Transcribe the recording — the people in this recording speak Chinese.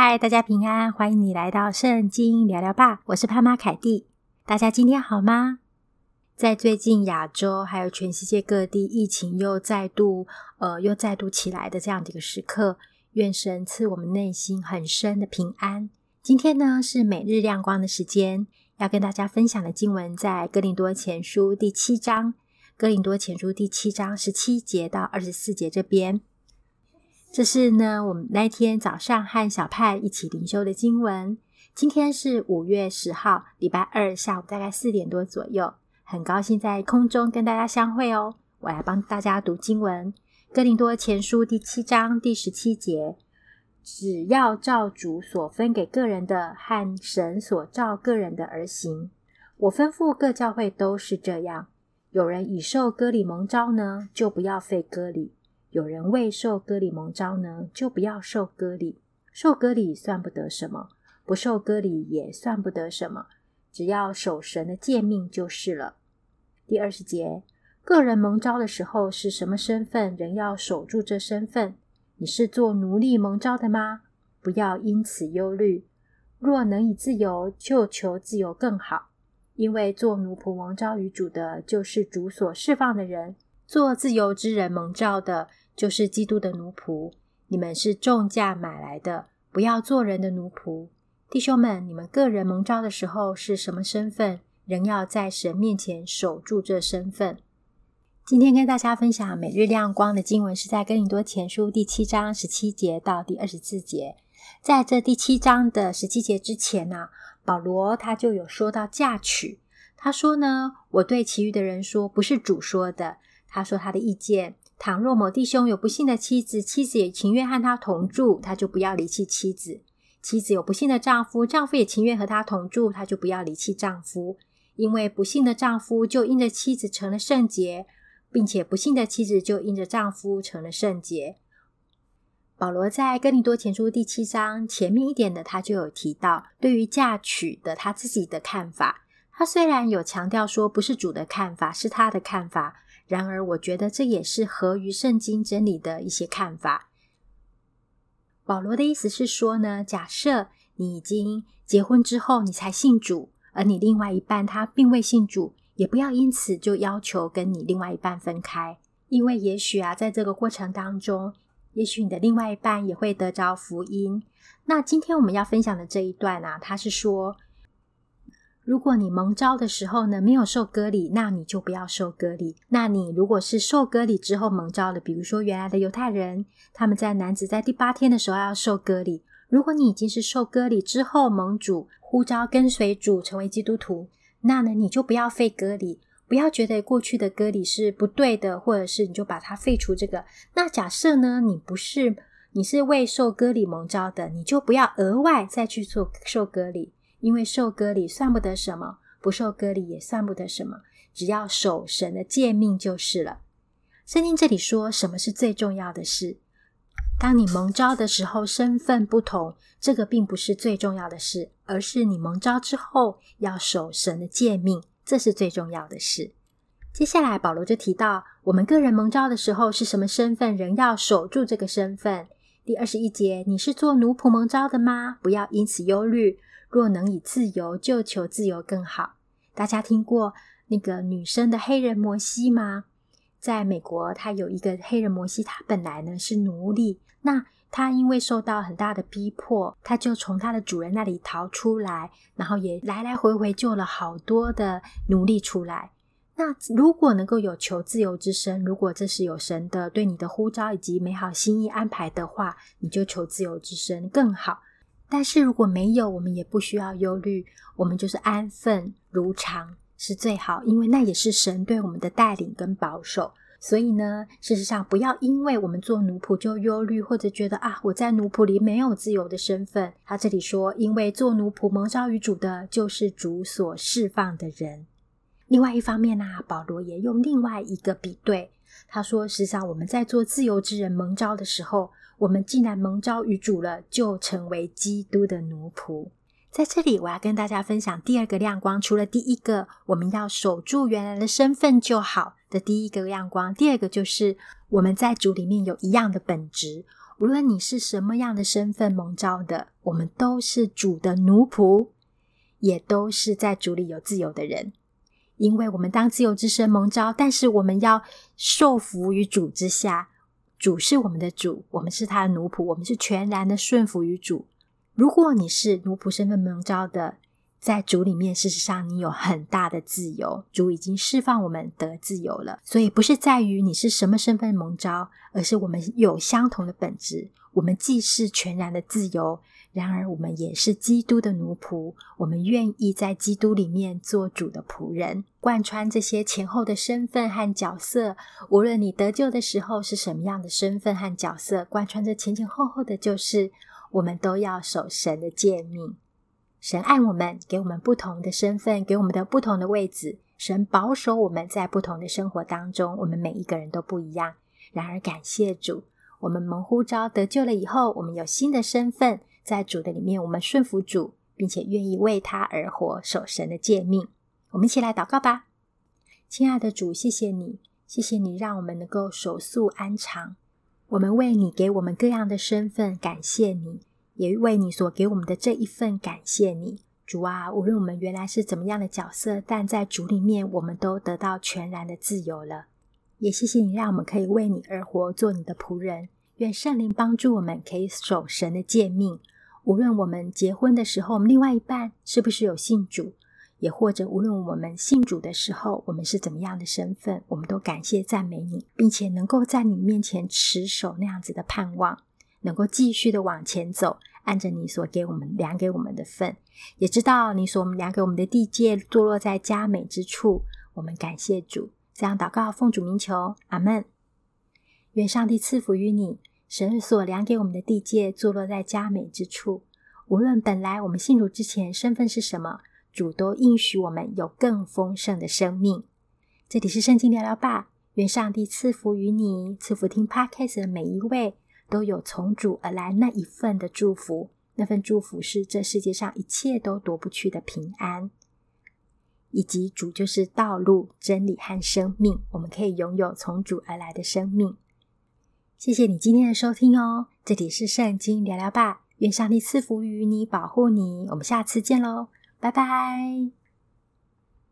嗨，大家平安，欢迎你来到圣经聊聊吧。我是潘妈凯蒂，大家今天好吗？在最近亚洲还有全世界各地疫情又再度呃又再度起来的这样的一个时刻，愿神赐我们内心很深的平安。今天呢是每日亮光的时间，要跟大家分享的经文在哥林多前书第七章，哥林多前书第七章十七节到二十四节这边。这是呢，我们那天早上和小派一起灵修的经文。今天是五月十号，礼拜二下午大概四点多左右，很高兴在空中跟大家相会哦。我来帮大家读经文，《哥林多前书》第七章第十七节：只要照主所分给个人的和神所照个人的而行。我吩咐各教会都是这样。有人已受割礼蒙召呢，就不要废割礼。有人未受割礼蒙召呢，就不要受割礼。受割礼算不得什么，不受割礼也算不得什么，只要守神的诫命就是了。第二十节，个人蒙召的时候是什么身份，人要守住这身份。你是做奴隶蒙召的吗？不要因此忧虑。若能以自由，就求自由更好。因为做奴仆蒙召于主的，就是主所释放的人。做自由之人蒙召的，就是基督的奴仆。你们是重价买来的，不要做人的奴仆。弟兄们，你们个人蒙召的时候是什么身份，仍要在神面前守住这身份。今天跟大家分享每日亮光的经文是在哥林多前书第七章十七节到第二十四节。在这第七章的十七节之前呢、保罗他就有说到嫁娶。他说呢，我对其余的人说，不是主说的。他说他的意见：倘若某弟兄有不幸的妻子，妻子也情愿和他同住，他就不要离弃妻子；妻子有不幸的丈夫，丈夫也情愿和他同住，他就不要离弃丈夫。因为不幸的丈夫就因着妻子成了圣洁，并且不幸的妻子就因着丈夫成了圣洁。保罗在哥林多前书第七章前面一点的，他就有提到对于嫁娶的他自己的看法。他虽然有强调说不是主的看法，是他的看法。然而，我觉得这也是合于圣经真理的一些看法。保罗的意思是说呢，假设你已经结婚之后，你才信主，而你另外一半他并未信主，也不要因此就要求跟你另外一半分开，因为也许啊，在这个过程当中，也许你的另外一半也会得着福音。那今天我们要分享的这一段啊，他是说。如果你蒙召的时候呢，没有受割礼，那你就不要受割礼。那你如果是受割礼之后蒙召的，比如说原来的犹太人，他们在男子在第八天的时候要受割礼。如果你已经是受割礼之后蒙主呼召跟随主成为基督徒，那呢，你就不要废割礼，不要觉得过去的割礼是不对的，或者是你就把它废除这个。那假设呢，你不是，你是未受割礼蒙召的，你就不要额外再去做受割礼。因为受割礼算不得什么，不受割礼也算不得什么，只要守神的诫命就是了。圣经这里说什么是最重要的事？当你蒙召的时候，身份不同，这个并不是最重要的事，而是你蒙召之后要守神的诫命，这是最重要的事。接下来保罗就提到，我们个人蒙召的时候是什么身份，仍要守住这个身份。第二十一节，你是做奴仆蒙召的吗？不要因此忧虑。若能以自由，就求自由更好。大家听过那个女生的黑人摩西吗？在美国，他有一个黑人摩西，他本来呢是奴隶，那他因为受到很大的逼迫，他就从他的主人那里逃出来，然后也来来回回救了好多的奴隶出来。那如果能够有求自由之身，如果这是有神的对你的呼召以及美好心意安排的话，你就求自由之身更好。但是如果没有，我们也不需要忧虑，我们就是安分如常是最好，因为那也是神对我们的带领跟保守。所以呢，事实上不要因为我们做奴仆就忧虑，或者觉得啊，我在奴仆里没有自由的身份。他这里说，因为做奴仆蒙召于主的，就是主所释放的人。另外一方面呢，保罗也用另外一个比对，他说，实际上我们在做自由之人蒙召的时候。我们既然蒙召于主了，就成为基督的奴仆。在这里，我要跟大家分享第二个亮光。除了第一个，我们要守住原来的身份就好的第一个亮光，第二个就是我们在主里面有一样的本质。无论你是什么样的身份蒙召的，我们都是主的奴仆，也都是在主里有自由的人。因为我们当自由之身蒙召，但是我们要受服于主之下。主是我们的主，我们是他的奴仆，我们是全然的顺服于主。如果你是奴仆身份蒙召的，在主里面，事实上你有很大的自由。主已经释放我们得自由了，所以不是在于你是什么身份蒙召，而是我们有相同的本质。我们既是全然的自由，然而我们也是基督的奴仆。我们愿意在基督里面做主的仆人，贯穿这些前后的身份和角色。无论你得救的时候是什么样的身份和角色，贯穿着前前后后的，就是我们都要守神的诫命。神爱我们，给我们不同的身份，给我们的不同的位置。神保守我们在不同的生活当中，我们每一个人都不一样。然而，感谢主。我们蒙呼召得救了以后，我们有新的身份，在主的里面，我们顺服主，并且愿意为他而活，守神的诫命。我们一起来祷告吧，亲爱的主，谢谢你，谢谢你让我们能够手速安常。我们为你给我们各样的身份感谢你，也为你所给我们的这一份感谢你，主啊，无论我们原来是怎么样的角色，但在主里面，我们都得到全然的自由了。也谢谢你，让我们可以为你而活，做你的仆人。愿圣灵帮助我们，可以守神的诫命。无论我们结婚的时候，我们另外一半是不是有信主，也或者无论我们信主的时候，我们是怎么样的身份，我们都感谢赞美你，并且能够在你面前持守那样子的盼望，能够继续的往前走，按着你所给我们量给我们的份，也知道你所量给我们的地界坐落在佳美之处。我们感谢主。这样祷告，奉主名求，阿门。愿上帝赐福于你，神所量给我们的地界，坐落在佳美之处。无论本来我们信主之前身份是什么，主都应许我们有更丰盛的生命。这里是圣经聊聊吧，愿上帝赐福于你，赐福听 Podcast 的每一位，都有从主而来那一份的祝福。那份祝福是这世界上一切都夺不去的平安。以及主就是道路、真理和生命，我们可以拥有从主而来的生命。谢谢你今天的收听哦，这里是圣经聊聊吧，愿上帝赐福于你，保护你，我们下次见喽，拜拜。